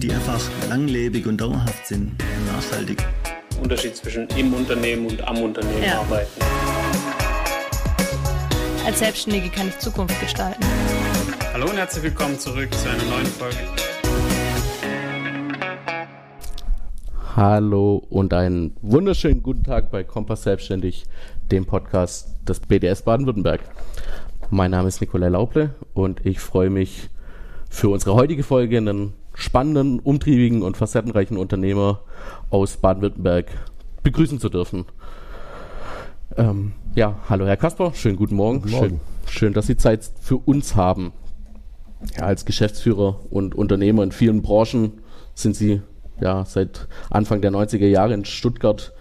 die einfach langlebig und dauerhaft sind und nachhaltig. Unterschied zwischen im Unternehmen und am Unternehmen ja. arbeiten. Als Selbstständige kann ich Zukunft gestalten. Hallo und herzlich willkommen zurück zu einer neuen Folge. Hallo und einen wunderschönen guten Tag bei Kompass Selbstständig, dem Podcast des BDS Baden-Württemberg. Mein Name ist Nikolai Lauble und ich freue mich für unsere heutige Folge einen spannenden, umtriebigen und facettenreichen Unternehmer aus Baden-Württemberg begrüßen zu dürfen. Ähm, ja, hallo Herr Kasper, schönen guten Morgen. Guten Morgen. Schön, schön, dass Sie Zeit für uns haben. Ja, als Geschäftsführer und Unternehmer in vielen Branchen sind Sie ja seit Anfang der 90er Jahre in Stuttgart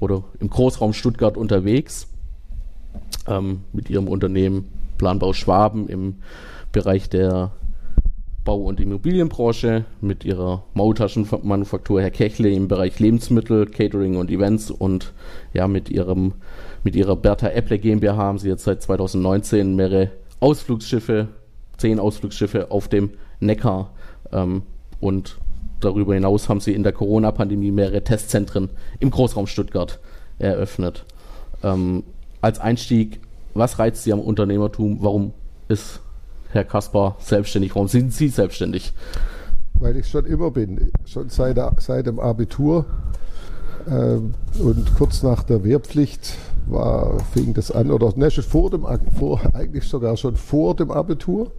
oder im Großraum Stuttgart unterwegs ähm, mit Ihrem Unternehmen Planbau Schwaben im Bereich der Bau- und Immobilienbranche mit ihrer Maultaschenmanufaktur Herr Kechle im Bereich Lebensmittel, Catering und Events und ja mit ihrem mit ihrer Bertha Epple GmbH haben sie jetzt seit 2019 mehrere Ausflugsschiffe, zehn Ausflugsschiffe auf dem Neckar ähm, und darüber hinaus haben sie in der Corona-Pandemie mehrere Testzentren im Großraum Stuttgart eröffnet. Ähm, als Einstieg, was reizt Sie am Unternehmertum? Warum ist Herr Kaspar selbstständig? Warum sind Sie selbstständig? Weil ich schon immer bin, schon seit, seit dem Abitur ähm, und kurz nach der Wehrpflicht war, fing das an, oder ne, vor dem, vor, eigentlich sogar schon vor dem Abitur.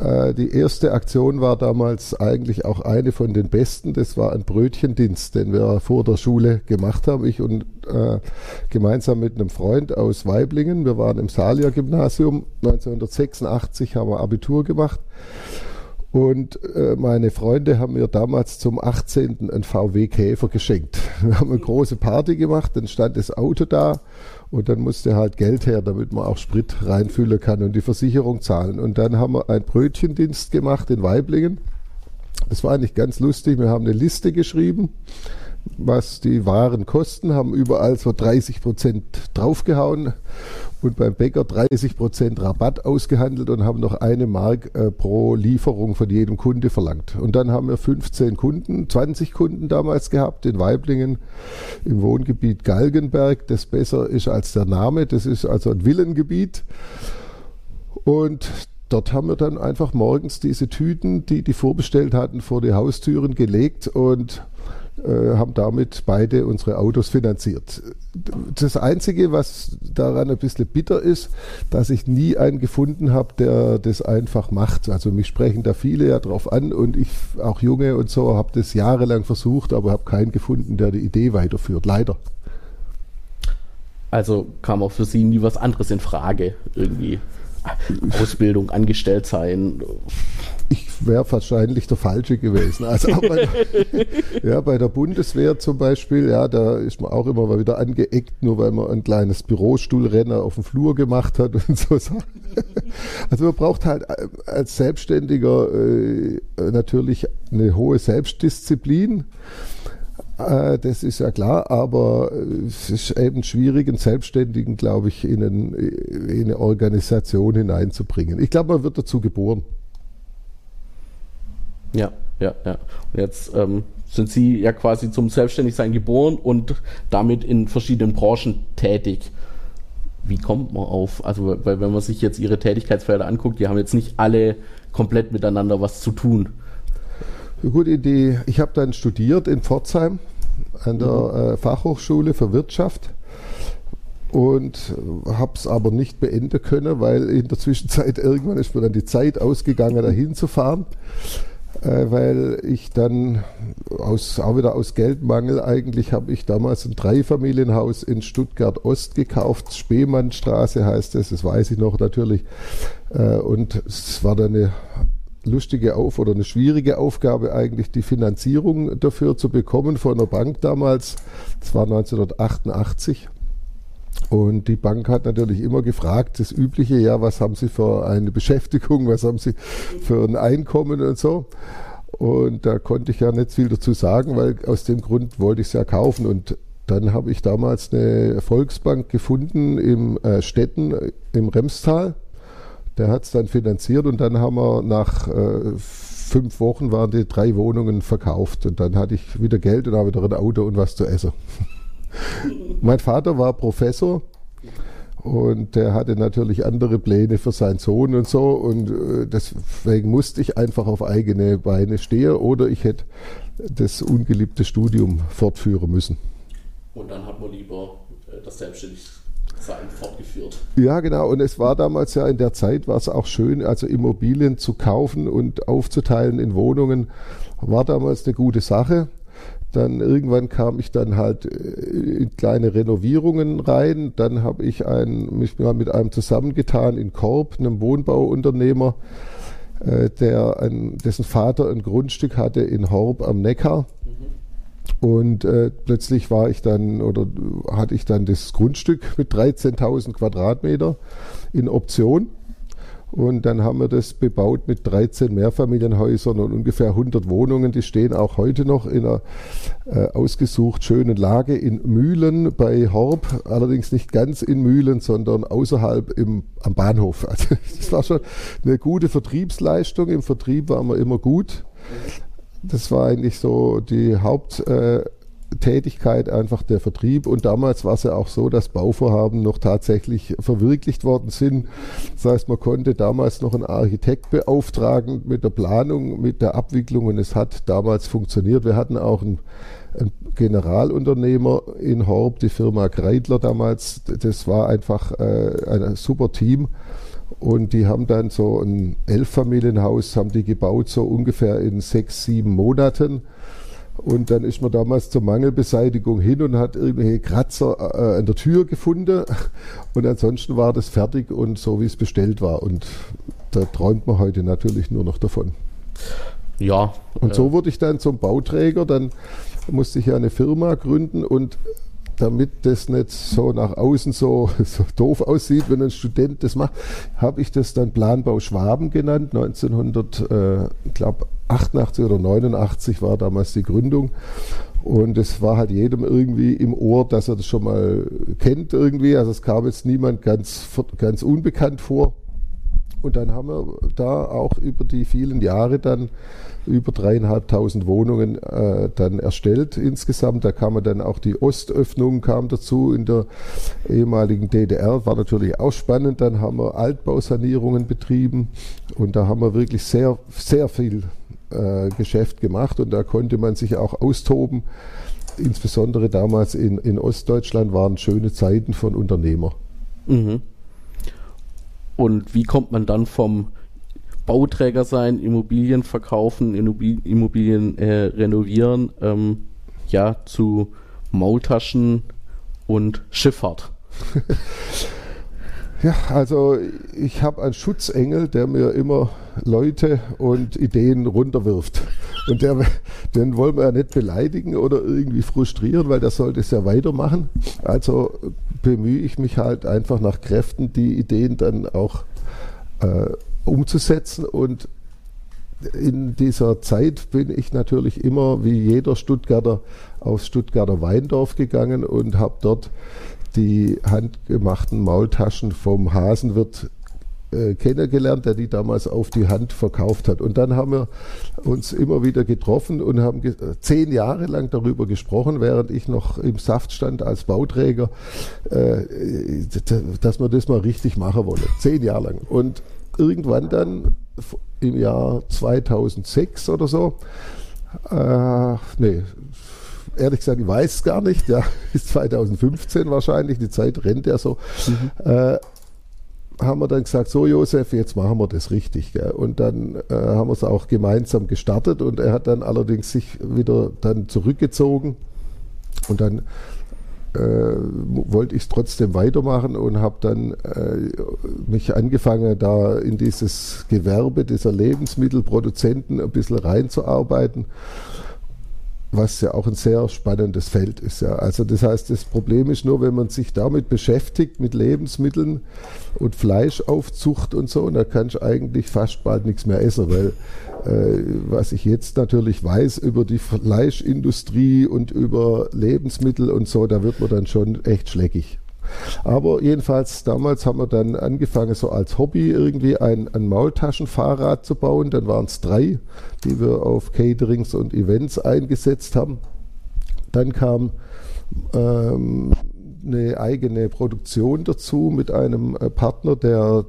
Äh, die erste Aktion war damals eigentlich auch eine von den besten. Das war ein Brötchendienst, den wir vor der Schule gemacht haben. Ich und äh, gemeinsam mit einem Freund aus Weiblingen. Wir waren im Salia-Gymnasium. 1986 haben wir Abitur gemacht. Und äh, meine Freunde haben mir damals zum 18. einen VW Käfer geschenkt. Wir haben eine große Party gemacht, dann stand das Auto da und dann musste halt Geld her, damit man auch Sprit reinfüllen kann und die Versicherung zahlen. Und dann haben wir einen Brötchendienst gemacht in Weiblingen. Das war eigentlich ganz lustig. Wir haben eine Liste geschrieben was die Waren kosten, haben überall so 30 Prozent draufgehauen und beim Bäcker 30 Prozent Rabatt ausgehandelt und haben noch eine Mark äh, pro Lieferung von jedem Kunde verlangt. Und dann haben wir 15 Kunden, 20 Kunden damals gehabt in Weiblingen im Wohngebiet Galgenberg, das besser ist als der Name. Das ist also ein Villengebiet. Und dort haben wir dann einfach morgens diese Tüten, die die vorbestellt hatten, vor die Haustüren gelegt und haben damit beide unsere Autos finanziert. Das Einzige, was daran ein bisschen bitter ist, dass ich nie einen gefunden habe, der das einfach macht. Also mich sprechen da viele ja drauf an und ich, auch Junge und so, habe das jahrelang versucht, aber habe keinen gefunden, der die Idee weiterführt. Leider. Also kam auch für Sie nie was anderes in Frage irgendwie. Ausbildung, angestellt sein. Ich wäre wahrscheinlich der Falsche gewesen. Also bei, ja, bei der Bundeswehr zum Beispiel, ja, da ist man auch immer mal wieder angeeckt, nur weil man ein kleines Bürostuhlrenner auf dem Flur gemacht hat und so Sachen. Also man braucht halt als Selbstständiger äh, natürlich eine hohe Selbstdisziplin. Äh, das ist ja klar, aber es ist eben schwierig, einen Selbstständigen, glaube ich, in, einen, in, eine Organisation hineinzubringen. Ich glaube, man wird dazu geboren. Ja, ja, ja. Und jetzt ähm, sind Sie ja quasi zum Selbstständigsein geboren und damit in verschiedenen Branchen tätig. Wie kommt man auf? Also, weil wenn man sich jetzt Ihre Tätigkeitsfelder anguckt, die haben jetzt nicht alle komplett miteinander was zu tun. Eine gute Idee. Ich habe dann studiert in Pforzheim an der mhm. äh, Fachhochschule für Wirtschaft und habe es aber nicht beenden können, weil in der Zwischenzeit irgendwann ist mir dann die Zeit ausgegangen, dahin zu fahren, äh, weil ich dann aus, auch wieder aus Geldmangel eigentlich habe ich damals ein Dreifamilienhaus in Stuttgart Ost gekauft, Spehmannstraße heißt es, das weiß ich noch natürlich, äh, und es war dann eine lustige Auf oder eine schwierige Aufgabe eigentlich, die Finanzierung dafür zu bekommen von der Bank damals. Das war 1988. Und die Bank hat natürlich immer gefragt, das übliche, ja, was haben Sie für eine Beschäftigung, was haben Sie für ein Einkommen und so. Und da konnte ich ja nicht viel dazu sagen, weil aus dem Grund wollte ich es ja kaufen. Und dann habe ich damals eine Volksbank gefunden im äh, Städten im Remstal der hat es dann finanziert und dann haben wir nach äh, fünf Wochen waren die drei Wohnungen verkauft und dann hatte ich wieder Geld und habe wieder ein Auto und was zu essen. Mein Vater war Professor und der hatte natürlich andere Pläne für seinen Sohn und so und äh, deswegen musste ich einfach auf eigene Beine stehen oder ich hätte das ungeliebte Studium fortführen müssen. Und dann hat man lieber äh, das selbstständig sein fortgeführt. Ja, genau. Und es war damals ja in der Zeit war es auch schön, also Immobilien zu kaufen und aufzuteilen in Wohnungen, war damals eine gute Sache. Dann irgendwann kam ich dann halt äh, in kleine Renovierungen rein. Dann habe ich ein, mich mal mit einem zusammengetan in Korb, einem Wohnbauunternehmer, äh, der ein, dessen Vater ein Grundstück hatte in Horb am Neckar. Und äh, plötzlich war ich dann oder hatte ich dann das Grundstück mit 13.000 Quadratmeter in Option. Und dann haben wir das bebaut mit 13 Mehrfamilienhäusern und ungefähr 100 Wohnungen. Die stehen auch heute noch in einer äh, ausgesucht schönen Lage in Mühlen bei Horb. Allerdings nicht ganz in Mühlen, sondern außerhalb im, am Bahnhof. Also das war schon eine gute Vertriebsleistung. Im Vertrieb waren wir immer gut. Das war eigentlich so die Haupt... Äh, Tätigkeit einfach der Vertrieb. Und damals war es ja auch so, dass Bauvorhaben noch tatsächlich verwirklicht worden sind. Das heißt, man konnte damals noch einen Architekt beauftragen mit der Planung, mit der Abwicklung und es hat damals funktioniert. Wir hatten auch einen, einen Generalunternehmer in Horb, die Firma Kreidler damals. Das war einfach äh, ein super Team. Und die haben dann so ein Elffamilienhaus, haben die gebaut, so ungefähr in sechs, sieben Monaten. Und dann ist man damals zur Mangelbeseitigung hin und hat irgendwelche Kratzer äh, an der Tür gefunden. Und ansonsten war das fertig und so, wie es bestellt war. Und da träumt man heute natürlich nur noch davon. Ja. Und äh, so wurde ich dann zum Bauträger. Dann musste ich ja eine Firma gründen und damit das nicht so nach außen so, so doof aussieht, wenn ein Student das macht, habe ich das dann Planbau Schwaben genannt. 1988 oder 89 war damals die Gründung. Und es war halt jedem irgendwie im Ohr, dass er das schon mal kennt irgendwie. Also es kam jetzt niemand ganz, ganz unbekannt vor. Und dann haben wir da auch über die vielen Jahre dann über dreieinhalbtausend Wohnungen äh, dann erstellt insgesamt. Da kam dann auch die Ostöffnung kam dazu in der ehemaligen DDR. War natürlich auch spannend. Dann haben wir Altbausanierungen betrieben und da haben wir wirklich sehr, sehr viel äh, Geschäft gemacht und da konnte man sich auch austoben. Insbesondere damals in, in Ostdeutschland waren schöne Zeiten von Unternehmer. Mhm. Und wie kommt man dann vom Bauträger sein, Immobilien verkaufen, Immobilien äh, renovieren, ähm, ja, zu Maultaschen und Schifffahrt? Ja, also ich habe einen Schutzengel, der mir immer Leute und Ideen runterwirft. Und der, den wollen wir ja nicht beleidigen oder irgendwie frustrieren, weil der sollte es ja weitermachen. Also bemühe ich mich halt einfach nach Kräften, die Ideen dann auch äh, umzusetzen. Und in dieser Zeit bin ich natürlich immer wie jeder Stuttgarter aufs Stuttgarter Weindorf gegangen und habe dort die handgemachten Maultaschen vom Hasenwirt äh, kennengelernt, der die damals auf die Hand verkauft hat. Und dann haben wir uns immer wieder getroffen und haben ge zehn Jahre lang darüber gesprochen, während ich noch im Saft stand als Bauträger, äh, dass wir das mal richtig machen wollen. Zehn Jahre lang. Und irgendwann dann im Jahr 2006 oder so, äh, nee, ehrlich gesagt, ich weiß es gar nicht, ja, ist 2015 wahrscheinlich, die Zeit rennt ja so, mhm. äh, haben wir dann gesagt, so Josef, jetzt machen wir das richtig. Gell? Und dann äh, haben wir es auch gemeinsam gestartet und er hat dann allerdings sich wieder dann zurückgezogen und dann äh, wollte ich es trotzdem weitermachen und habe dann äh, mich angefangen, da in dieses Gewerbe dieser Lebensmittelproduzenten ein bisschen reinzuarbeiten was ja auch ein sehr spannendes Feld ist. Ja. Also das heißt, das Problem ist nur, wenn man sich damit beschäftigt, mit Lebensmitteln und Fleischaufzucht und so, und da kannst du eigentlich fast bald nichts mehr essen, weil was ich jetzt natürlich weiß über die Fleischindustrie und über Lebensmittel und so, da wird man dann schon echt schleckig. Aber jedenfalls, damals haben wir dann angefangen, so als Hobby irgendwie ein, ein Maultaschenfahrrad zu bauen. Dann waren es drei, die wir auf Caterings und Events eingesetzt haben. Dann kam ähm, eine eigene Produktion dazu mit einem äh, Partner, der,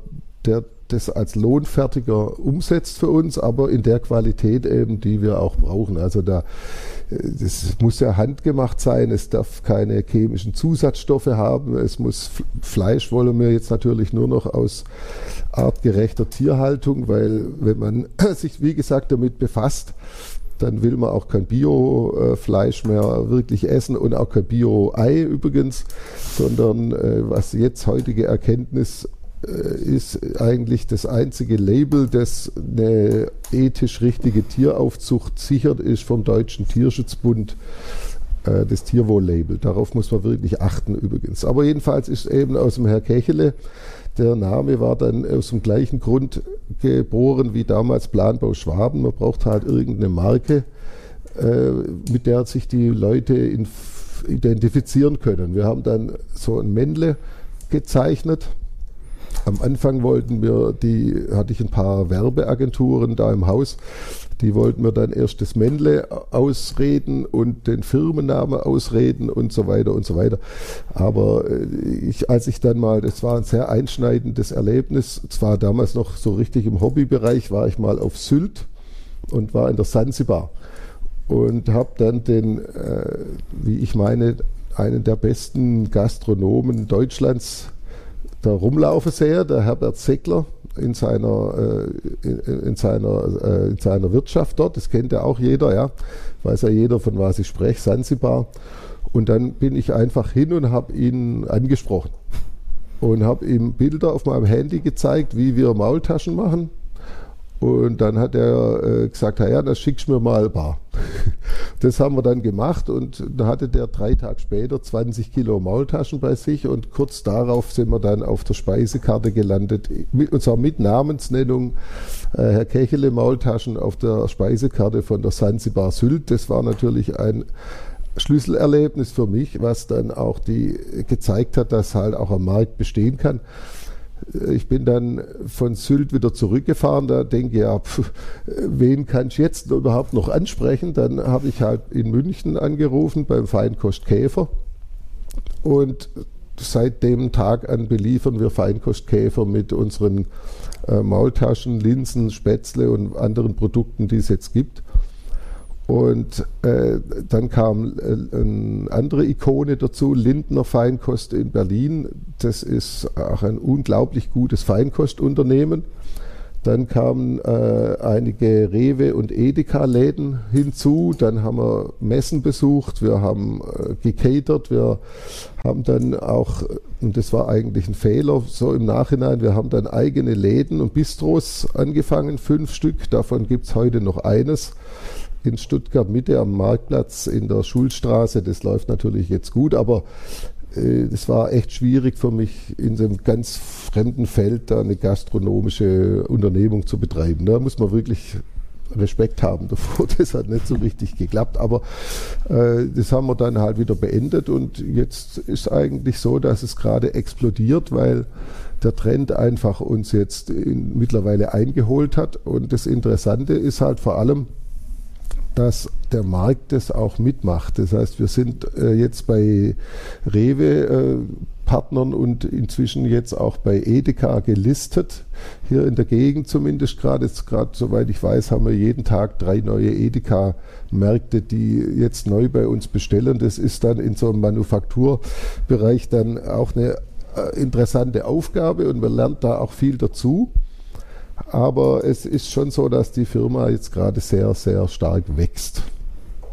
der das als lohnfertiger umsetzt für uns, aber in der Qualität eben, die wir auch brauchen. Also da, äh, das muss ja handgemacht sein, es darf keine chemischen Zusatzstoffe haben, es muss Fleisch wollen wir jetzt natürlich nur noch aus artgerechter Tierhaltung, weil wenn man sich, wie gesagt, damit befasst, dann will man auch kein Bio-Fleisch mehr wirklich essen und auch kein Bio-Ei übrigens, sondern äh, was jetzt heutige Erkenntnis ist eigentlich das einzige Label, das eine ethisch richtige Tieraufzucht sichert, ist vom Deutschen Tierschutzbund äh, das Tierwohl-Label. Darauf muss man wirklich achten übrigens. Aber jedenfalls ist eben aus dem Herr Kechele, der Name war dann aus dem gleichen Grund geboren wie damals Planbau Schwaben. Man braucht halt irgendeine Marke, äh, mit der sich die Leute identifizieren können. Wir haben dann so ein Männle gezeichnet am Anfang wollten wir, die hatte ich ein paar Werbeagenturen da im Haus, die wollten mir dann erst das Männle ausreden und den Firmennamen ausreden und so weiter und so weiter. Aber äh, ich, als ich dann mal, das war ein sehr einschneidendes Erlebnis, zwar damals noch so richtig im Hobbybereich, war ich mal auf Sylt und war in der Sansibar und habe dann den, äh, wie ich meine, einen der besten Gastronomen Deutschlands da rumlaufen sehe, der Herbert Seckler in seiner, äh, in, in, seiner, äh, in seiner Wirtschaft dort, das kennt ja auch jeder, ja, weiß ja jeder, von was ich spreche, Sansibar. Und dann bin ich einfach hin und habe ihn angesprochen und habe ihm Bilder auf meinem Handy gezeigt, wie wir Maultaschen machen und dann hat er äh, gesagt, ja, das schickst mir mal ein paar. Das haben wir dann gemacht und da hatte der drei Tage später 20 Kilo Maultaschen bei sich und kurz darauf sind wir dann auf der Speisekarte gelandet, mit, und zwar mit Namensnennung äh, Herr Kechele Maultaschen auf der Speisekarte von der Sansibar Sylt. Das war natürlich ein Schlüsselerlebnis für mich, was dann auch die gezeigt hat, dass halt auch am Markt bestehen kann. Ich bin dann von Sylt wieder zurückgefahren. Da denke ich, ja, pf, wen kann ich jetzt überhaupt noch ansprechen? Dann habe ich halt in München angerufen beim Feinkost Käfer. Und seit dem Tag an beliefern wir Feinkostkäfer mit unseren äh, Maultaschen, Linsen, Spätzle und anderen Produkten, die es jetzt gibt. Und äh, dann kam äh, eine andere Ikone dazu, Lindner Feinkost in Berlin. Das ist auch ein unglaublich gutes Feinkostunternehmen. Dann kamen äh, einige Rewe und Edeka-Läden hinzu. Dann haben wir Messen besucht, wir haben äh, gecatert, wir haben dann auch, und das war eigentlich ein Fehler, so im Nachhinein, wir haben dann eigene Läden und Bistros angefangen, fünf Stück. Davon gibt es heute noch eines in Stuttgart Mitte am Marktplatz in der Schulstraße. Das läuft natürlich jetzt gut, aber es äh, war echt schwierig für mich, in so einem ganz fremden Feld da eine gastronomische Unternehmung zu betreiben. Da muss man wirklich Respekt haben davor. Das hat nicht so richtig geklappt, aber äh, das haben wir dann halt wieder beendet und jetzt ist eigentlich so, dass es gerade explodiert, weil der Trend einfach uns jetzt in, mittlerweile eingeholt hat. Und das Interessante ist halt vor allem, dass der Markt das auch mitmacht. Das heißt, wir sind äh, jetzt bei Rewe äh, Partnern und inzwischen jetzt auch bei Edeka gelistet. Hier in der Gegend zumindest gerade, gerade soweit ich weiß, haben wir jeden Tag drei neue Edeka-Märkte, die jetzt neu bei uns bestellen. Das ist dann in so einem Manufakturbereich dann auch eine äh, interessante Aufgabe und man lernt da auch viel dazu. Aber es ist schon so, dass die Firma jetzt gerade sehr, sehr stark wächst.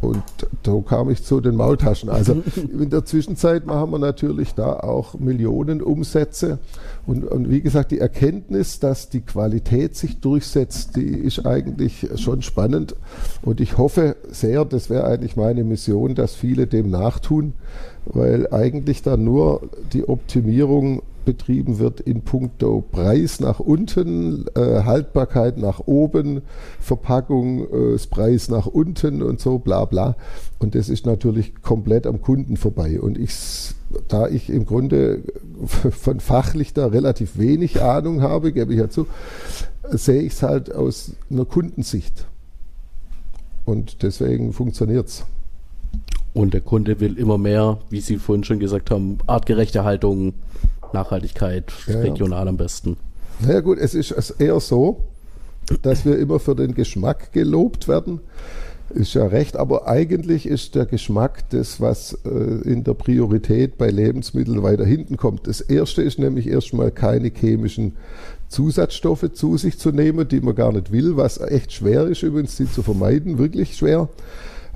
Und so kam ich zu den Maultaschen. Also in der Zwischenzeit machen wir natürlich da auch Millionen Umsätze. Und, und, wie gesagt, die Erkenntnis, dass die Qualität sich durchsetzt, die ist eigentlich schon spannend. Und ich hoffe sehr, das wäre eigentlich meine Mission, dass viele dem nachtun, weil eigentlich dann nur die Optimierung betrieben wird in puncto Preis nach unten, äh, Haltbarkeit nach oben, Verpackung, äh, Preis nach unten und so, bla bla. Und das ist natürlich komplett am Kunden vorbei. Und ich, da ich im Grunde von fachlich da relativ wenig Ahnung habe, gebe ich ja zu, sehe ich es halt aus einer Kundensicht. Und deswegen funktioniert es. Und der Kunde will immer mehr, wie Sie vorhin schon gesagt haben, artgerechte Haltung, Nachhaltigkeit, ja, regional ja. am besten. Naja gut, es ist eher so, dass wir immer für den Geschmack gelobt werden. Ist ja recht, aber eigentlich ist der Geschmack das, was äh, in der Priorität bei Lebensmitteln weiter hinten kommt. Das erste ist nämlich erstmal keine chemischen Zusatzstoffe zu sich zu nehmen, die man gar nicht will, was echt schwer ist übrigens, die zu vermeiden, wirklich schwer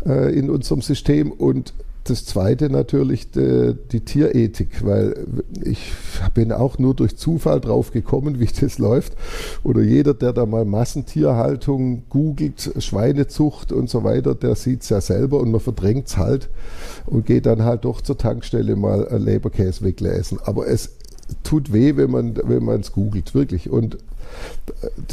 äh, in unserem System. Und das zweite natürlich die, die, Tierethik, weil ich bin auch nur durch Zufall drauf gekommen, wie das läuft. Oder jeder, der da mal Massentierhaltung googelt, Schweinezucht und so weiter, der sieht es ja selber und man verdrängt es halt und geht dann halt doch zur Tankstelle mal Leberkäse weglesen. Aber es tut weh, wenn man wenn es googelt, wirklich. Und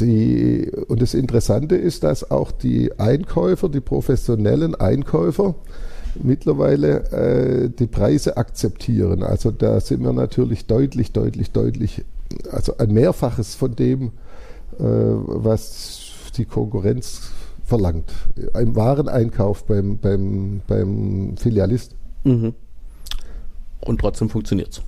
die, und das Interessante ist, dass auch die Einkäufer, die professionellen Einkäufer, mittlerweile äh, die Preise akzeptieren. Also da sind wir natürlich deutlich, deutlich, deutlich, also ein Mehrfaches von dem, äh, was die Konkurrenz verlangt. Im Wareneinkauf beim, beim, beim Filialist. Mhm. Und trotzdem funktioniert es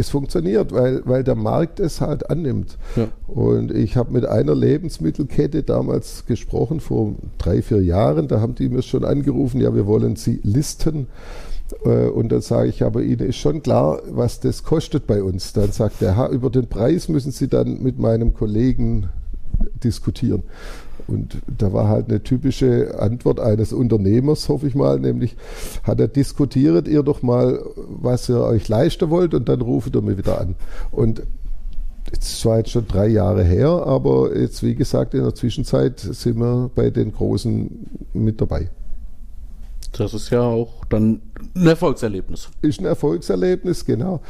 es funktioniert, weil, weil der Markt es halt annimmt. Ja. Und ich habe mit einer Lebensmittelkette damals gesprochen, vor drei, vier Jahren, da haben die mir schon angerufen, ja, wir wollen sie listen. Äh, und dann sage ich, aber Ihnen ist schon klar, was das kostet bei uns. Dann sagt er, über den Preis müssen Sie dann mit meinem Kollegen diskutieren. Und da war halt eine typische Antwort eines Unternehmers, hoffe ich mal, nämlich hat er diskutiert ihr doch mal, was ihr euch leisten wollt und dann ruft er mir wieder an. Und es war jetzt schon drei Jahre her, aber jetzt, wie gesagt, in der Zwischenzeit sind wir bei den Großen mit dabei. Das ist ja auch dann ein Erfolgserlebnis. Ist ein Erfolgserlebnis, genau.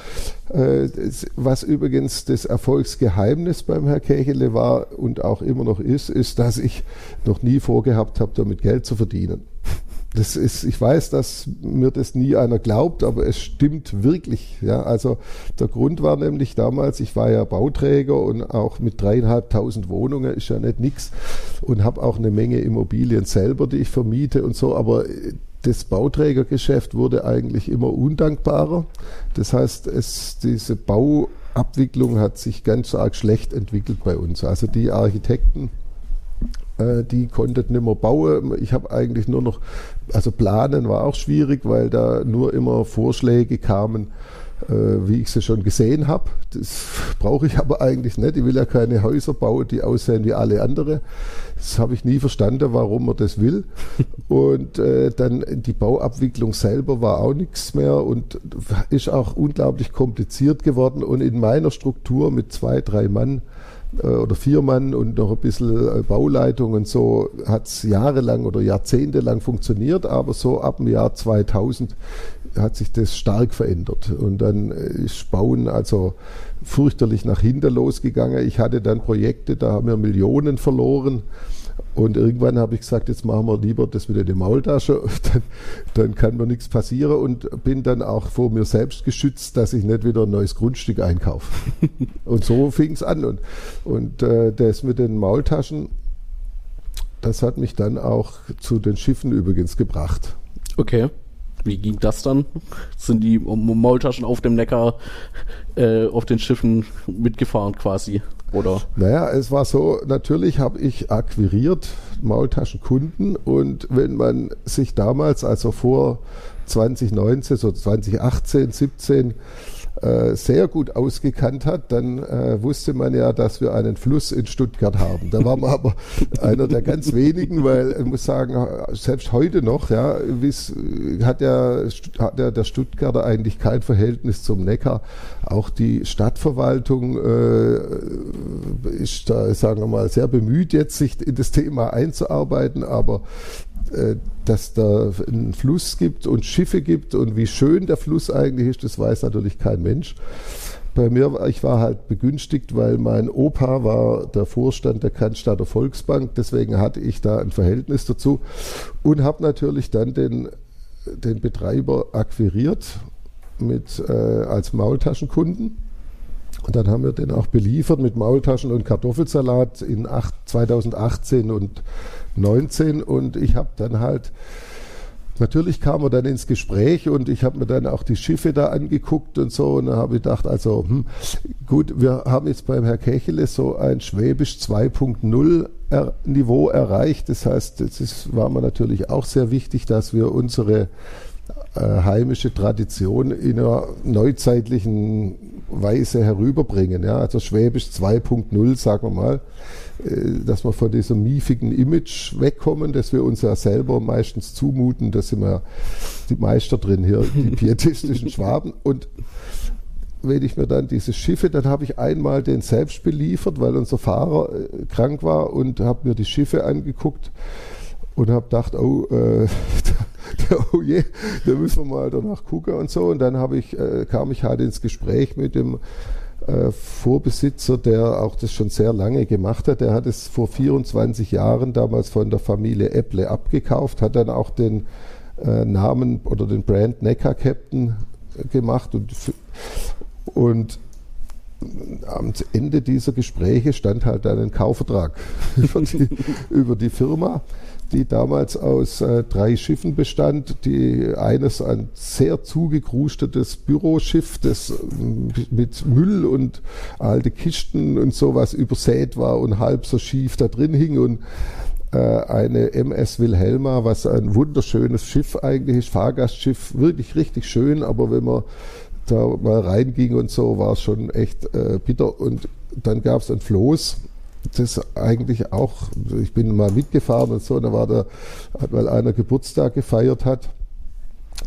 Äh, was übrigens das Erfolgsgeheimnis beim Herr Kechele war und auch immer noch ist, ist, dass ich noch nie vorgehabt habe, damit Geld zu verdienen. Das ist, ich weiß, dass mir das nie einer glaubt, aber es stimmt wirklich. Ja, also der Grund war nämlich damals, ich war ja Bauträger und auch mit dreieinhalbtausend Wohnungen ist ja nicht nix und habe auch eine Menge Immobilien selber, die ich vermiete und so. Aber das Bauträgergeschäft wurde eigentlich immer undankbarer. Das heißt, es, diese Bauabwicklung hat sich ganz arg schlecht entwickelt bei uns. Also die Architekten, äh, die konnten nicht mehr bauen. Ich habe eigentlich nur noch, also planen war auch schwierig, weil da nur immer Vorschläge kamen wie ich sie schon gesehen habe. Das brauche ich aber eigentlich nicht. Ich will ja keine Häuser bauen, die aussehen wie alle andere. Das habe ich nie verstanden, warum man das will. Und äh, dann die Bauabwicklung selber war auch nichts mehr und ist auch unglaublich kompliziert geworden. Und in meiner Struktur mit zwei, drei Mann äh, oder vier Mann und noch ein bisschen äh, Bauleitung und so hat es jahrelang oder jahrzehntelang funktioniert, aber so ab dem Jahr 2000 hat sich das stark verändert. Und dann ist Bauen also fürchterlich nach hinten losgegangen. Ich hatte dann Projekte, da haben wir Millionen verloren. Und irgendwann habe ich gesagt, jetzt machen wir lieber das mit der Maultasche, dann, dann kann mir nichts passieren und bin dann auch vor mir selbst geschützt, dass ich nicht wieder ein neues Grundstück einkaufe. und so fing es an. Und, und äh, das mit den Maultaschen, das hat mich dann auch zu den Schiffen übrigens gebracht. Okay. Wie ging das dann? Sind die Maultaschen auf dem Neckar äh, auf den Schiffen mitgefahren quasi? Oder? Naja, es war so, natürlich habe ich akquiriert Maultaschenkunden und wenn man sich damals, also vor 2019, so 2018, 17, äh, sehr gut ausgekannt hat, dann äh, wusste man ja, dass wir einen Fluss in Stuttgart haben. Da war man aber einer der ganz wenigen, weil ich muss sagen, selbst heute noch, ja, hat der, hat der, der Stuttgarter eigentlich kein Verhältnis zum Neckar. Auch die Stadtverwaltung äh, ist da, sagen wir mal, sehr bemüht, jetzt sich in das Thema einzuarbeiten, aber dass da einen Fluss gibt und Schiffe gibt und wie schön der Fluss eigentlich ist, das weiß natürlich kein Mensch. bei mir, ich war halt begünstigt, weil mein Opa war der Vorstand der Cannstatter Volksbank, deswegen hatte ich da ein Verhältnis dazu und habe natürlich dann den, den Betreiber akquiriert mit, äh, als Maultaschenkunden. Und dann haben wir den auch beliefert mit Maultaschen und Kartoffelsalat in acht, 2018 und 2019 und ich habe dann halt Natürlich kam er dann ins Gespräch und ich habe mir dann auch die Schiffe da angeguckt und so und da habe ich gedacht, also hm, gut, wir haben jetzt beim Herr Kechele so ein Schwäbisch 2.0 er Niveau erreicht. Das heißt, es war mir natürlich auch sehr wichtig, dass wir unsere heimische Tradition in einer neuzeitlichen Weise herüberbringen. Ja? Also Schwäbisch 2.0, sagen wir mal. Äh, dass wir von diesem miefigen Image wegkommen, das wir uns ja selber meistens zumuten. Da sind wir die Meister drin hier, die pietistischen Schwaben. Und wenn ich mir dann diese Schiffe, dann habe ich einmal den selbst beliefert, weil unser Fahrer äh, krank war und habe mir die Schiffe angeguckt und habe gedacht, oh, äh, oh je, da müssen wir mal danach gucken und so. Und dann ich, äh, kam ich halt ins Gespräch mit dem äh, Vorbesitzer, der auch das schon sehr lange gemacht hat. Der hat es vor 24 Jahren damals von der Familie Epple abgekauft, hat dann auch den äh, Namen oder den Brand Neckar Captain gemacht und, und am Ende dieser Gespräche stand halt dann ein Kaufvertrag über die, über die Firma die damals aus äh, drei Schiffen bestand. Die eines ein sehr zugekrustetes Büroschiff, das äh, mit Müll und alte Kisten und sowas übersät war und halb so schief da drin hing und äh, eine MS Wilhelma, was ein wunderschönes Schiff eigentlich ist, Fahrgastschiff, wirklich richtig schön, aber wenn man da mal reinging und so, war es schon echt äh, bitter. Und dann gab es ein Floß, das eigentlich auch, ich bin mal mitgefahren und so, da war der, weil einer Geburtstag gefeiert hat.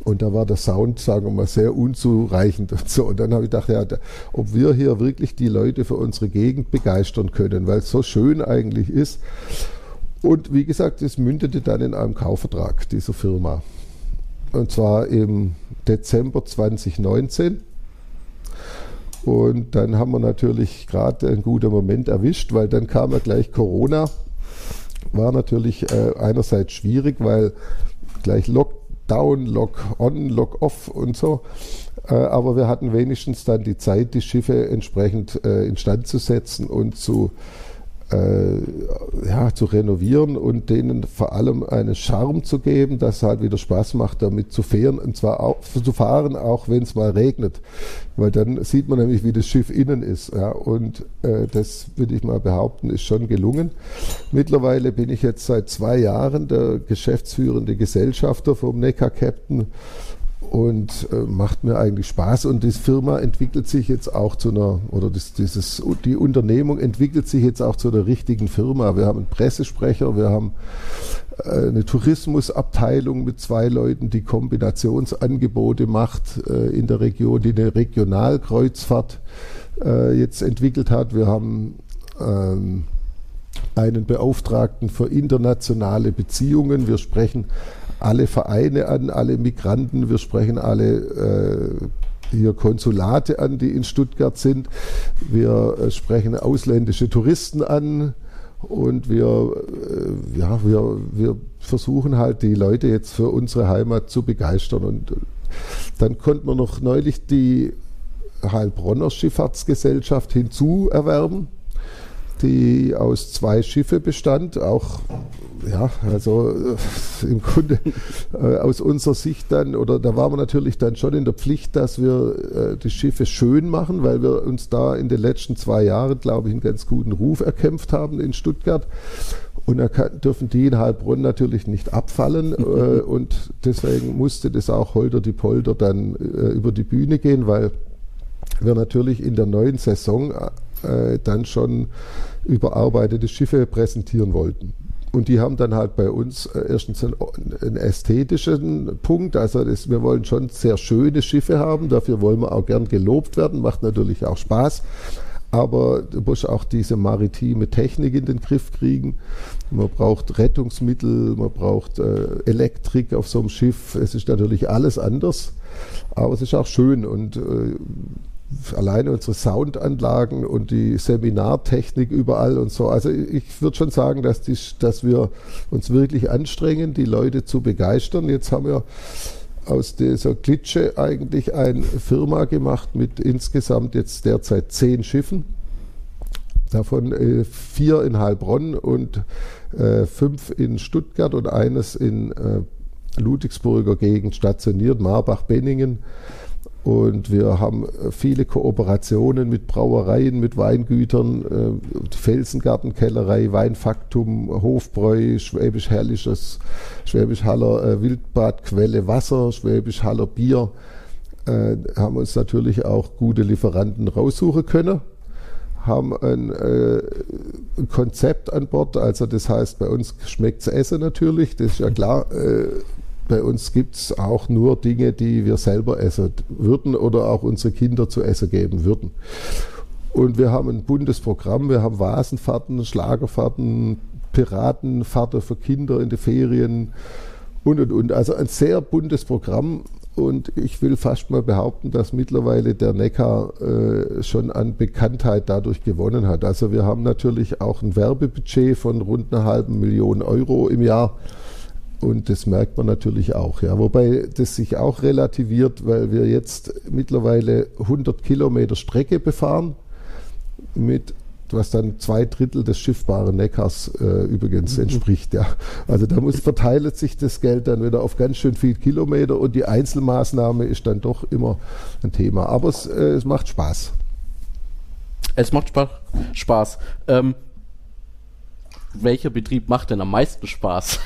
Und da war der Sound, sagen wir mal, sehr unzureichend und so. Und dann habe ich gedacht, ja, ob wir hier wirklich die Leute für unsere Gegend begeistern können, weil es so schön eigentlich ist. Und wie gesagt, es mündete dann in einem Kaufvertrag dieser Firma. Und zwar im Dezember 2019. Und dann haben wir natürlich gerade einen guten Moment erwischt, weil dann kam ja gleich Corona. War natürlich äh, einerseits schwierig, weil gleich Lockdown, Lock-on, Lock-off und so. Äh, aber wir hatten wenigstens dann die Zeit, die Schiffe entsprechend äh, instand zu setzen und zu äh, ja, zu renovieren und denen vor allem einen Charme zu geben, dass es halt wieder Spaß macht, damit zu fahren und zwar auch zu fahren, auch wenn es mal regnet, weil dann sieht man nämlich, wie das Schiff innen ist. Ja, und äh, das würde ich mal behaupten, ist schon gelungen. Mittlerweile bin ich jetzt seit zwei Jahren der geschäftsführende Gesellschafter vom Neckar Captain und äh, macht mir eigentlich Spaß. Und die Firma entwickelt sich jetzt auch zu einer, oder das, dieses, die Unternehmung entwickelt sich jetzt auch zu einer richtigen Firma. Wir haben einen Pressesprecher, wir haben äh, eine Tourismusabteilung mit zwei Leuten, die Kombinationsangebote macht äh, in der Region, die eine Regionalkreuzfahrt äh, jetzt entwickelt hat. Wir haben ähm, einen Beauftragten für internationale Beziehungen. Wir sprechen alle Vereine an, alle Migranten, wir sprechen alle äh, hier Konsulate an, die in Stuttgart sind. Wir äh, sprechen ausländische Touristen an und wir, äh, ja, wir, wir versuchen halt die Leute jetzt für unsere Heimat zu begeistern. Und äh, dann konnten wir noch neulich die Heilbronner Schifffahrtsgesellschaft hinzuerwerben die aus zwei Schiffe bestand, auch ja, also äh, im Grunde äh, aus unserer Sicht dann, oder da waren wir natürlich dann schon in der Pflicht, dass wir äh, die Schiffe schön machen, weil wir uns da in den letzten zwei Jahren, glaube ich, einen ganz guten Ruf erkämpft haben in Stuttgart. Und da kann, dürfen die in Heilbronn natürlich nicht abfallen. äh, und deswegen musste das auch Holder die Polder dann äh, über die Bühne gehen, weil wir natürlich in der neuen Saison äh, dann schon überarbeitete Schiffe präsentieren wollten. Und die haben dann halt bei uns äh, erstens einen, ästhetischen Punkt. Also das, wir wollen schon sehr schöne Schiffe haben. Dafür wollen wir auch gern gelobt werden. Macht natürlich auch Spaß. Aber du musst auch diese maritime Technik in den Griff kriegen. Man braucht Rettungsmittel, man braucht äh, Elektrik auf so einem Schiff. Es ist natürlich alles anders. Aber es ist auch schön und äh, alleine unsere Soundanlagen und die Seminartechnik überall und so. Also ich würde schon sagen, dass, die, dass wir uns wirklich anstrengen, die Leute zu begeistern. Jetzt haben wir aus dieser Klitsche eigentlich eine Firma gemacht mit insgesamt jetzt derzeit zehn Schiffen. Davon äh, vier in Heilbronn und äh, fünf in Stuttgart und eines in äh, Ludwigsburger Gegend stationiert, Marbach-Benningen. Und wir haben viele Kooperationen mit Brauereien, mit Weingütern, äh, Felsengartenkellerei, Weinfaktum, Hofbräu, Schwäbisch Herrliches, Schwäbisch Haller äh, Wildbadquelle Wasser, Schwäbisch Haller Bier. Äh, haben uns natürlich auch gute Lieferanten raussuchen können haben ein, äh, Konzept an Bord. Also das heißt, bei uns schmeckt es Essen natürlich, das ist ja klar. Äh, bei uns gibt es auch nur Dinge, die wir selber essen würden oder auch unsere Kinder zu essen geben würden. Und wir haben ein buntes Programm. Wir haben Vasenfahrten, Schlagerfahrten, Piratenfahrten für Kinder in die Ferien und und und. Also ein sehr buntes Programm. Und ich will fast mal behaupten, dass mittlerweile der Neckar äh, schon an Bekanntheit dadurch gewonnen hat. Also wir haben natürlich auch ein Werbebudget von rund einer halben Million Euro im Jahr und das merkt man natürlich auch, ja. Wobei das sich auch relativiert, weil wir jetzt mittlerweile 100 Kilometer Strecke befahren mit was dann zwei Drittel des schiffbaren Neckars äh, übrigens mhm. entspricht. Ja. Also da muss verteilt sich das Geld dann wieder auf ganz schön viel Kilometer und die Einzelmaßnahme ist dann doch immer ein Thema. Aber es, äh, es macht Spaß. Es macht Spaß. Spaß. Ähm, welcher Betrieb macht denn am meisten Spaß?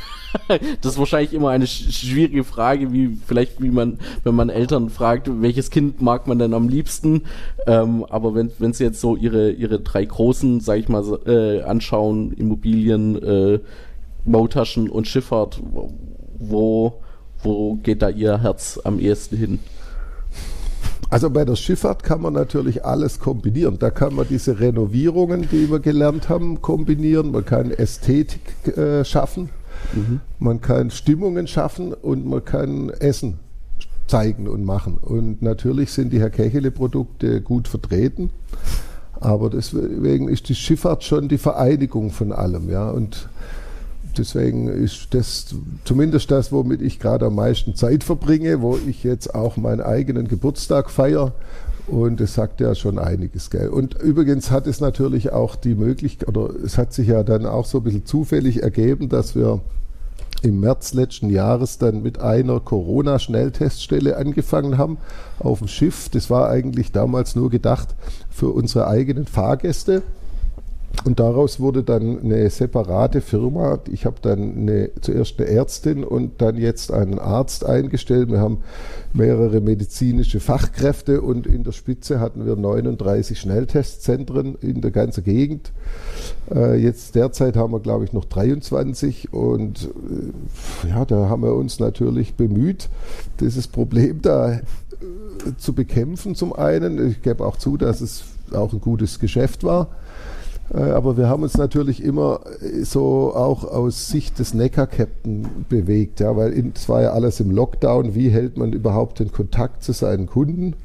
das ist wahrscheinlich immer eine schwierige Frage, wie vielleicht wie man, wenn man Eltern fragt, welches Kind mag man denn am liebsten. Ähm, aber wenn, wenn sie jetzt so ihre, ihre drei großen, sag ich mal, äh, anschauen, Immobilien, äh, Bautaschen und Schifffahrt, wo, wo geht da ihr Herz am ehesten hin? Also bei der Schifffahrt kann man natürlich alles kombinieren. Da kann man diese Renovierungen, die wir gelernt haben, kombinieren. Man kann Ästhetik äh, schaffen. Mhm. Man kann Stimmungen schaffen und man kann Essen zeigen und machen. Und natürlich sind die Herr Kechele-Produkte gut vertreten. Aber deswegen ist die Schifffahrt schon die Vereinigung von allem. Ja? Und deswegen ist das zumindest das, womit ich gerade am meisten Zeit verbringe, wo ich jetzt auch meinen eigenen Geburtstag feiere. Und es sagt ja schon einiges, gell. Und übrigens hat es natürlich auch die Möglichkeit, oder es hat sich ja dann auch so ein bisschen zufällig ergeben, dass wir im März letzten Jahres dann mit einer Corona-Schnellteststelle angefangen haben auf dem Schiff. Das war eigentlich damals nur gedacht für unsere eigenen Fahrgäste. Und daraus wurde dann eine separate Firma. Ich habe dann eine, zuerst eine Ärztin und dann jetzt einen Arzt eingestellt. Wir haben mehrere medizinische Fachkräfte und in der Spitze hatten wir 39 Schnelltestzentren in der ganzen Gegend. Äh, jetzt derzeit haben wir, glaube ich, noch 23 und äh, ja, da haben wir uns natürlich bemüht, dieses Problem da äh, zu bekämpfen zum einen. Ich gebe auch zu, dass es auch ein gutes Geschäft war. Äh, aber wir haben uns natürlich immer äh, so auch aus Sicht des Neckar-Captain bewegt, ja, weil es war ja alles im Lockdown. Wie hält man überhaupt den Kontakt zu seinen Kunden?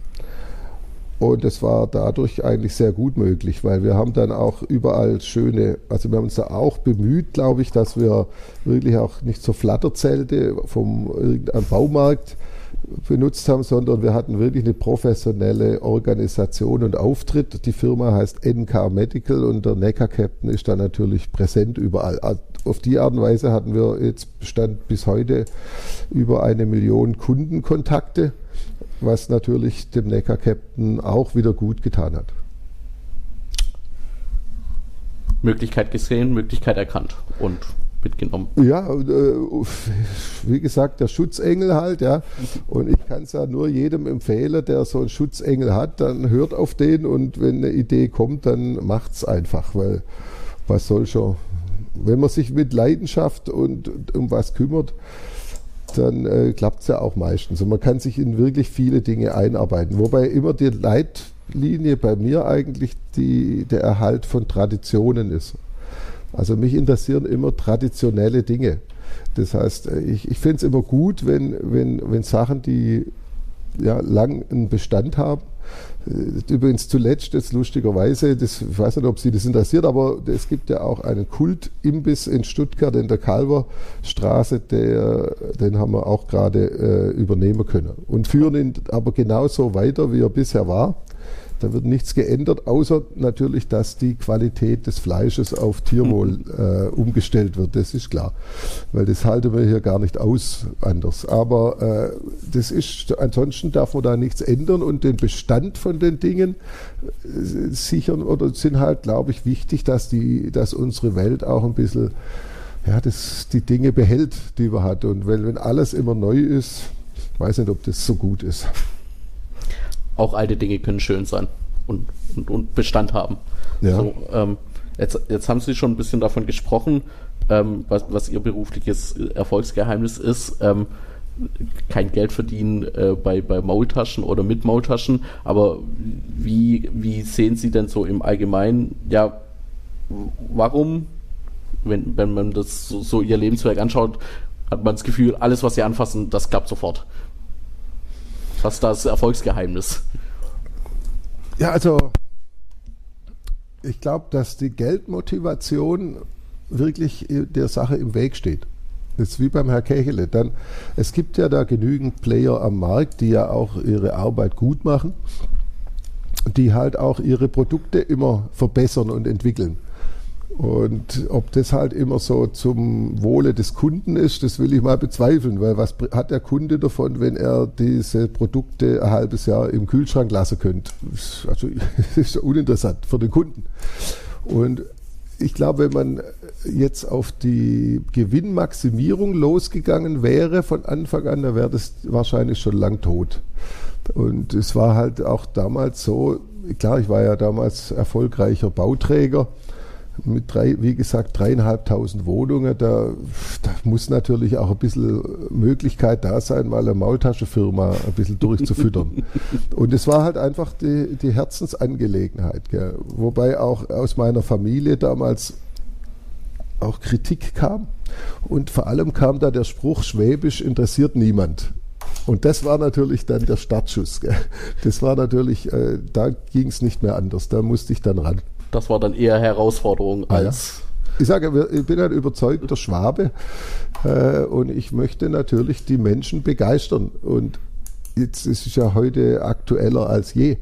Und es war dadurch eigentlich sehr gut möglich, weil wir haben dann auch überall schöne, also wir haben uns da auch bemüht, glaube ich, dass wir wirklich auch nicht so Flatterzelte vom irgendeinem Baumarkt benutzt haben, sondern wir hatten wirklich eine professionelle Organisation und Auftritt. Die Firma heißt NK Medical und der Neckar Captain ist da natürlich präsent überall. Auf die Art und Weise hatten wir jetzt Bestand bis heute über eine Million Kundenkontakte, was natürlich dem Neckar Captain auch wieder gut getan hat. Möglichkeit gesehen, Möglichkeit erkannt und mitgenommen. Ja, äh, wie gesagt, der Schutzengel halt, ja. Und ich kann es ja nur jedem empfehlen, der so einen Schutzengel hat, dann hört auf den und wenn eine Idee kommt, dann macht es einfach, weil was soll schon, wenn man sich mit Leidenschaft und um was kümmert, dann äh, klappt es ja auch meistens. Und man kann sich in wirklich viele Dinge einarbeiten. Wobei immer die Leitlinie bei mir eigentlich die, der Erhalt von Traditionen ist. Also mich interessieren immer traditionelle Dinge. Das heißt, ich, ich finde es immer gut, wenn, wenn, wenn Sachen, die ja, lang einen Bestand haben, Äh, übrigens zuletzt, jetzt lustigerweise, das, ich weiß nicht, ob Sie das interessiert, aber es gibt ja auch einen Kultimbiss in Stuttgart in der Kalverstraße, der, den haben wir auch gerade äh, übernehmen können und führen ihn aber genauso weiter, wie er bisher war. Da wird nichts geändert, außer natürlich, dass die Qualität des Fleisches auf Tierwohl mhm. äh, umgestellt wird. Das ist klar, weil das halten wir hier gar nicht aus anders. Aber äh, das ist, ansonsten darf man da nichts ändern und den Bestand von den Dingen äh, sichern oder sind halt, glaube ich, wichtig, dass die, dass unsere Welt auch ein bisschen ja, das, die Dinge behält, die man hat. Und weil, wenn alles immer neu ist, weiß nicht, ob das so gut ist auch alte Dinge können schön sein und, und, und Bestand haben. Ja. So, ähm, jetzt, jetzt haben Sie schon ein bisschen davon gesprochen, ähm, was, was Ihr berufliches Erfolgsgeheimnis ist. Ähm, kein Geld verdienen äh, bei, bei Maultaschen oder mit Maultaschen, aber wie, wie sehen Sie denn so im Allgemeinen, ja, warum, wenn, wenn man das so, so Ihr Lebenswerk anschaut, hat man das Gefühl, alles, was Sie anfassen, das klappt sofort. Was ist das Erfolgsgeheimnis? Ja, also ich glaube, dass die Geldmotivation wirklich der Sache im Weg steht. Das ist wie beim Herr Kechele. Dann, es gibt ja da genügend Player am Markt, die ja auch ihre Arbeit gut machen, die halt auch ihre Produkte immer verbessern und entwickeln. Und ob das halt immer so zum Wohle des Kunden ist, das will ich mal bezweifeln, weil was hat der Kunde davon, wenn er diese Produkte ein halbes Jahr im Kühlschrank lassen könnte? Also ist uninteressant für den Kunden. Und ich glaube, wenn man jetzt auf die Gewinnmaximierung losgegangen wäre von Anfang an, dann wäre das wahrscheinlich schon lang tot. Und es war halt auch damals so, klar, ich war ja damals erfolgreicher Bauträger mit drei, wie gesagt, dreieinhalbtausend Wohnungen, da, da, muss natürlich auch ein bisschen Möglichkeit da sein, mal eine Maultaschenfirma ein bisschen durchzufüttern. Und es war halt einfach die, die Herzensangelegenheit. Gell. Wobei auch aus meiner Familie damals auch Kritik kam. Und vor allem kam da der Spruch, Schwäbisch interessiert niemand. Und das war natürlich dann der Startschuss. Gell. Das war natürlich, äh, da ging es nicht mehr anders. Da musste ich dann ran. Das war dann eher Herausforderung ah, als. Ja. Ich sage, ich bin ein überzeugter Schwabe äh, und ich möchte natürlich die Menschen begeistern. Und jetzt ist es ja heute aktueller als je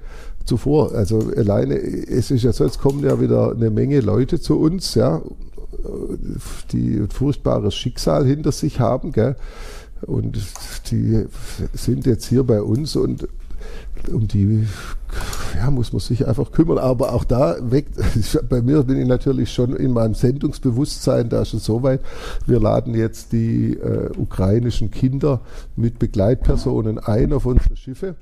zuvor. Also alleine, es ist ja so, es kommen ja wieder eine Menge Leute zu uns, ja, die ein furchtbares Schicksal hinter sich haben, gell? Und die sind jetzt hier bei uns und um die ja, muss man sich einfach kümmern. Aber auch da weckt, bei mir bin ich natürlich schon in meinem Sendungsbewusstsein da schon so weit. Wir laden jetzt die äh, ukrainischen Kinder mit Begleitpersonen ein auf unsere Schiffe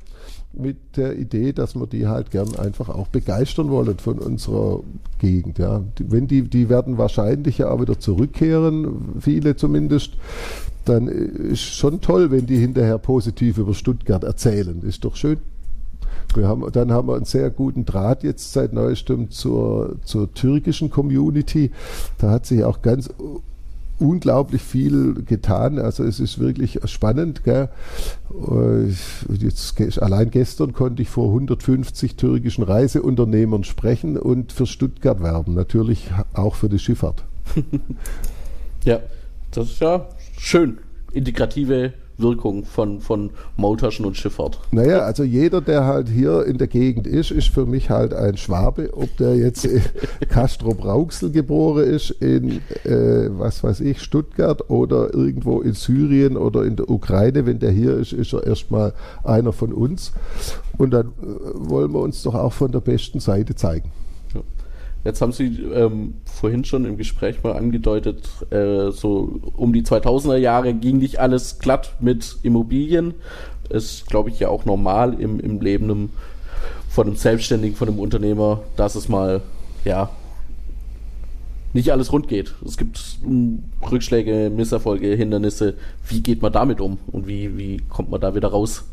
mit der Idee, dass wir die halt gern einfach auch begeistern wollen von unserer Gegend. Ja. Wenn die, die werden wahrscheinlich ja auch wieder zurückkehren, viele zumindest, dann ist schon toll, wenn die hinterher positiv über Stuttgart erzählen. Ist doch schön. Wir haben, dann haben wir einen sehr guten Draht jetzt seit neuestem zur, zur türkischen Community. Da hat sich auch ganz unglaublich viel getan. Also es ist wirklich spannend. Gell? Jetzt, allein gestern konnte ich vor 150 türkischen Reiseunternehmern sprechen und für Stuttgart werben. Natürlich auch für die Schifffahrt. ja, das ist ja schön. Integrative Wirkung von, von Maultaschen und Schifffahrt. Naja, also jeder, der halt hier in der Gegend ist, ist für mich halt ein Schwabe. Ob der jetzt in Castro Brauxel geboren ist, in, äh, was weiß ich, Stuttgart oder irgendwo in Syrien oder in der Ukraine, wenn der hier ist, ist er erstmal einer von uns. Und dann äh, wollen wir uns doch auch von der besten Seite zeigen. Jetzt haben Sie ähm, vorhin schon im Gespräch mal angedeutet, äh, so um die 2000er Jahre ging nicht alles glatt mit Immobilien. Ist, glaube ich, ja auch normal im, im Leben einem, von einem Selbstständigen, von einem Unternehmer, dass es mal, ja, nicht alles rund geht. Es gibt Rückschläge, Misserfolge, Hindernisse. Wie geht man damit um und wie, wie kommt man da wieder raus?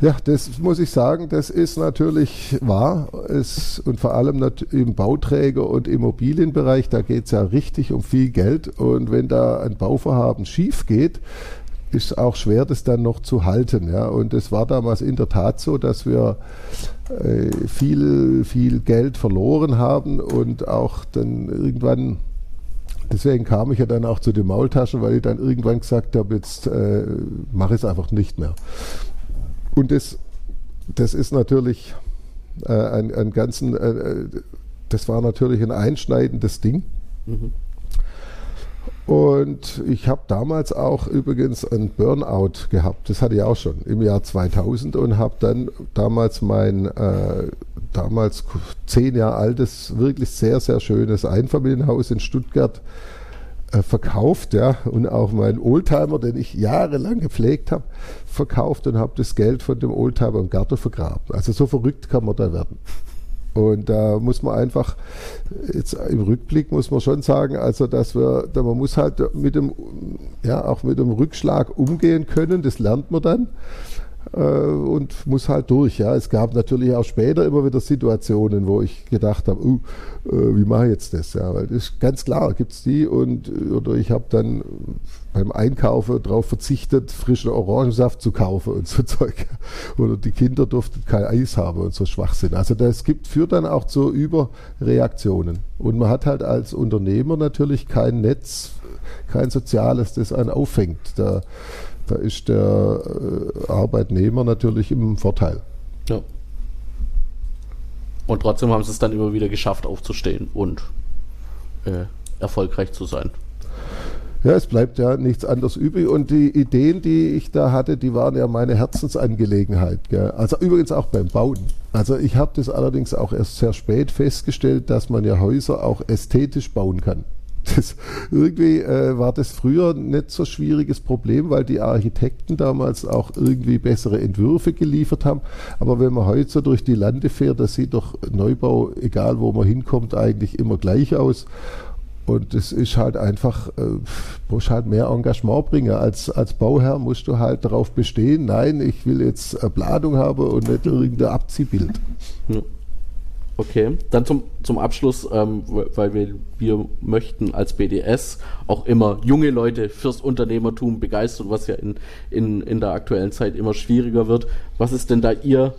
Ja, das muss ich sagen, das ist natürlich wahr. Es, und vor allem im Bauträger- und Immobilienbereich, da geht es ja richtig um viel Geld. Und wenn da ein Bauvorhaben schief geht, ist auch schwer, das dann noch zu halten. Ja. Und es war damals in der Tat so, dass wir äh, viel, viel Geld verloren haben und auch dann irgendwann, deswegen kam ich ja dann auch zu den Maultaschen, weil ich dann irgendwann gesagt habe, jetzt äh, mache ich es einfach nicht mehr. Und das, das ist natürlich äh, ein, ein ganzen, äh, das war natürlich ein einschneidendes Ding. Mhm. Und ich habe damals auch übrigens ein Burnout gehabt. Das hatte ich auch schon im Jahr 2000 und habe dann damals mein äh, damals zehn Jahre altes, wirklich sehr, sehr schönes Einfamilienhaus in Stuttgart äh, verkauft, ja, und auch meinen Oldtimer, den ich jahrelang gepflegt habe, verkauft und habe das Geld von dem Oldtimer im Garten vergraben. Also so verrückt kann man da werden. Und da muss man einfach, jetzt im Rückblick muss man schon sagen, also dass wir, da man muss halt mit dem, ja, auch mit dem Rückschlag umgehen können, das lernt man dann äh, und muss halt durch. Ja. Es gab natürlich auch später immer wieder Situationen, wo ich gedacht habe, uh, äh, wie mache ich jetzt das? Ja, weil das ist ganz klar, gibt es die und oder ich habe dann beim Einkaufen darauf verzichtet, frischen Orangensaft zu kaufen und so Zeug. Oder die Kinder durften kein Eis haben und so Schwachsinn. Also das gibt, führt dann auch zu Überreaktionen. Und man hat halt als Unternehmer natürlich kein Netz, kein soziales, das einen auffängt. Da, da ist der äh, Arbeitnehmer natürlich im Vorteil. Ja. Und trotzdem haben sie es dann immer wieder geschafft, aufzustehen und äh, erfolgreich zu sein. Ja, es bleibt ja nichts anderes übrig. Und die Ideen, die ich da hatte, die waren ja meine Herzensangelegenheit. Gell? Also übrigens auch beim Bauen. Also ich habe das allerdings auch erst sehr spät festgestellt, dass man ja Häuser auch ästhetisch bauen kann. Das, irgendwie äh, war das früher nicht so schwieriges Problem, weil die Architekten damals auch irgendwie bessere Entwürfe geliefert haben. Aber wenn man heute so durch die Lande fährt, da sieht doch Neubau, egal wo man hinkommt, eigentlich immer gleich aus. Und es ist halt einfach, äh, musst halt mehr Engagement bringen. Als, als Bauherr musst du halt darauf bestehen, nein, ich will jetzt eine Planung haben und nicht irgendein Abziehbild. Okay, dann zum, zum Abschluss, ähm, weil wir, wir möchten als BDS auch immer junge Leute fürs Unternehmertum begeistern, was ja in, in, in der aktuellen Zeit immer schwieriger wird. Was ist denn da Ihr,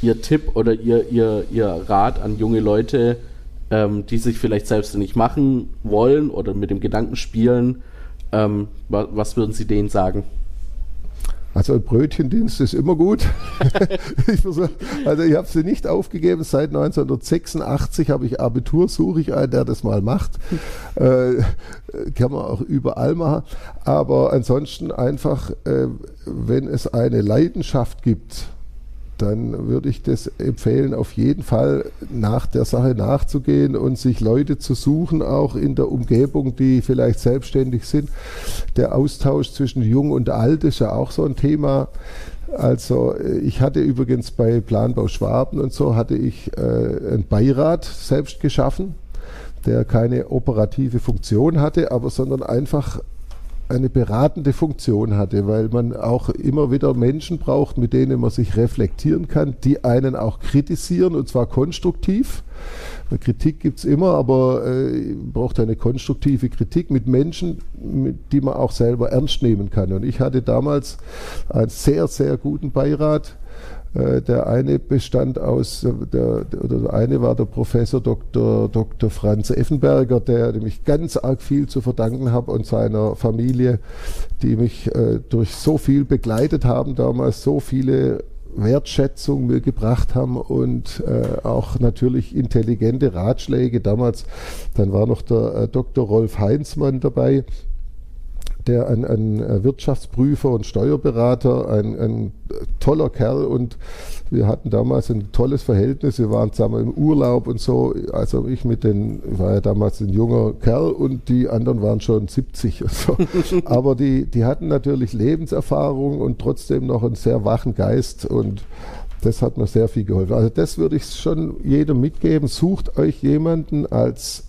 Ihr Tipp oder Ihr, Ihr, Ihr Rat an junge Leute, ähm, die sich vielleicht selbstständig machen wollen oder mit dem Gedanken spielen. Ähm, wa was würden Sie denen sagen? Also ein Brötchendienst ist immer gut. ich versuch, also ich habe sie nicht aufgegeben. Seit 1986 habe ich Abitur, suche ich einen, der das mal macht. Äh, kann man auch überall machen. Aber ansonsten einfach, äh, wenn es eine Leidenschaft gibt, dann würde ich das empfehlen, auf jeden Fall nach der Sache nachzugehen und sich Leute zu suchen, auch in der Umgebung, die vielleicht selbstständig sind. Der Austausch zwischen Jung und Alt ist ja auch so ein Thema. Also ich hatte übrigens bei Planbau Schwaben und so hatte ich äh, einen Beirat selbst geschaffen, der keine operative Funktion hatte, aber sondern einfach eine beratende Funktion hatte, weil man auch immer wieder Menschen braucht, mit denen man sich reflektieren kann, die einen auch kritisieren und zwar konstruktiv. Kritik gibt es immer, aber äh, braucht eine konstruktive Kritik mit Menschen, mit, die man auch selber ernst nehmen kann. Und ich hatte damals einen sehr, sehr guten Beirat der eine bestand aus, der, oder der eine war der Professor Dr. Dr. Franz Effenberger, der mich ganz arg viel zu verdanken habe und seiner Familie, die mich äh, durch so viel begleitet haben, damals so viele Wertschätzung mir gebracht haben und äh, auch natürlich intelligente Ratschläge. Damals, dann war noch der äh, Dr. Rolf Heinzmann dabei, der ein, ein Wirtschaftsprüfer und Steuerberater, ein, ein, toller Kerl und wir hatten damals ein tolles Verhältnis. Wir waren zusammen im Urlaub und so. Also ich mit den, ich war ja damals ein junger Kerl und die anderen waren schon 70 und so. Aber die, die hatten natürlich Lebenserfahrung und trotzdem noch einen sehr wachen Geist und das hat mir sehr viel geholfen. Also das würde ich schon jedem mitgeben. Sucht euch jemanden als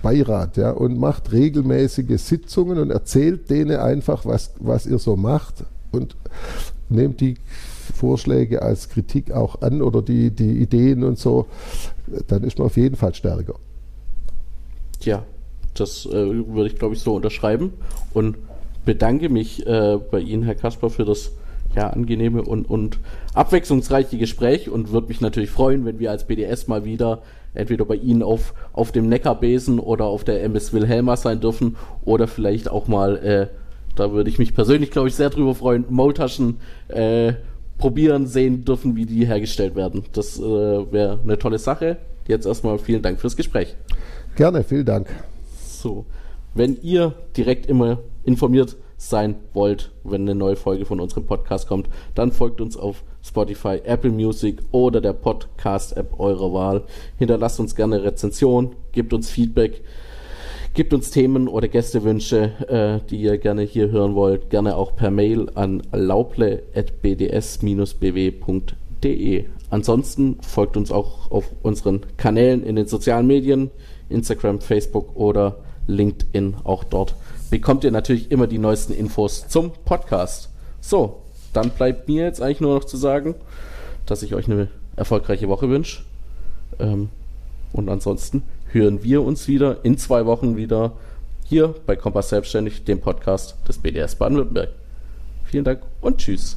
Beirat ja, und macht regelmäßige Sitzungen und erzählt denen einfach, was, was ihr so macht und nehmt die Vorschläge als Kritik auch an oder die, die Ideen und so, dann ist man auf jeden Fall stärker. Tja, das äh, würde ich glaube ich so unterschreiben. Und bedanke mich äh, bei Ihnen, Herr Kasper, für das ja, angenehme und, und abwechslungsreiche Gespräch und würde mich natürlich freuen, wenn wir als BDS mal wieder entweder bei Ihnen auf, auf dem Neckarbesen oder auf der MS Wilhelma sein dürfen oder vielleicht auch mal, äh, da würde ich mich persönlich, glaube ich, sehr drüber freuen, Maultaschen äh, probieren sehen dürfen, wie die hergestellt werden. Das äh, wäre eine tolle Sache. Jetzt erstmal vielen Dank fürs Gespräch. Gerne, vielen Dank. So, wenn ihr direkt immer informiert sein wollt, wenn eine neue Folge von unserem Podcast kommt, dann folgt uns auf Spotify, Apple Music oder der Podcast-App eurer Wahl. Hinterlasst uns gerne Rezension, gebt uns Feedback, gebt uns Themen oder Gästewünsche, äh, die ihr gerne hier hören wollt, gerne auch per Mail an lauple.bds-bw.de. Ansonsten folgt uns auch auf unseren Kanälen in den sozialen Medien, Instagram, Facebook oder LinkedIn, auch dort bekommt ihr natürlich immer die neuesten Infos zum Podcast. So, dann bleibt mir jetzt eigentlich nur noch zu sagen, dass ich euch eine erfolgreiche Woche wünsche. Ähm, und ansonsten hören wir uns wieder in zwei Wochen wieder hier bei Kompass Selbstständig, dem Podcast des BDS Baden-Württemberg. Vielen Dank und tschüss.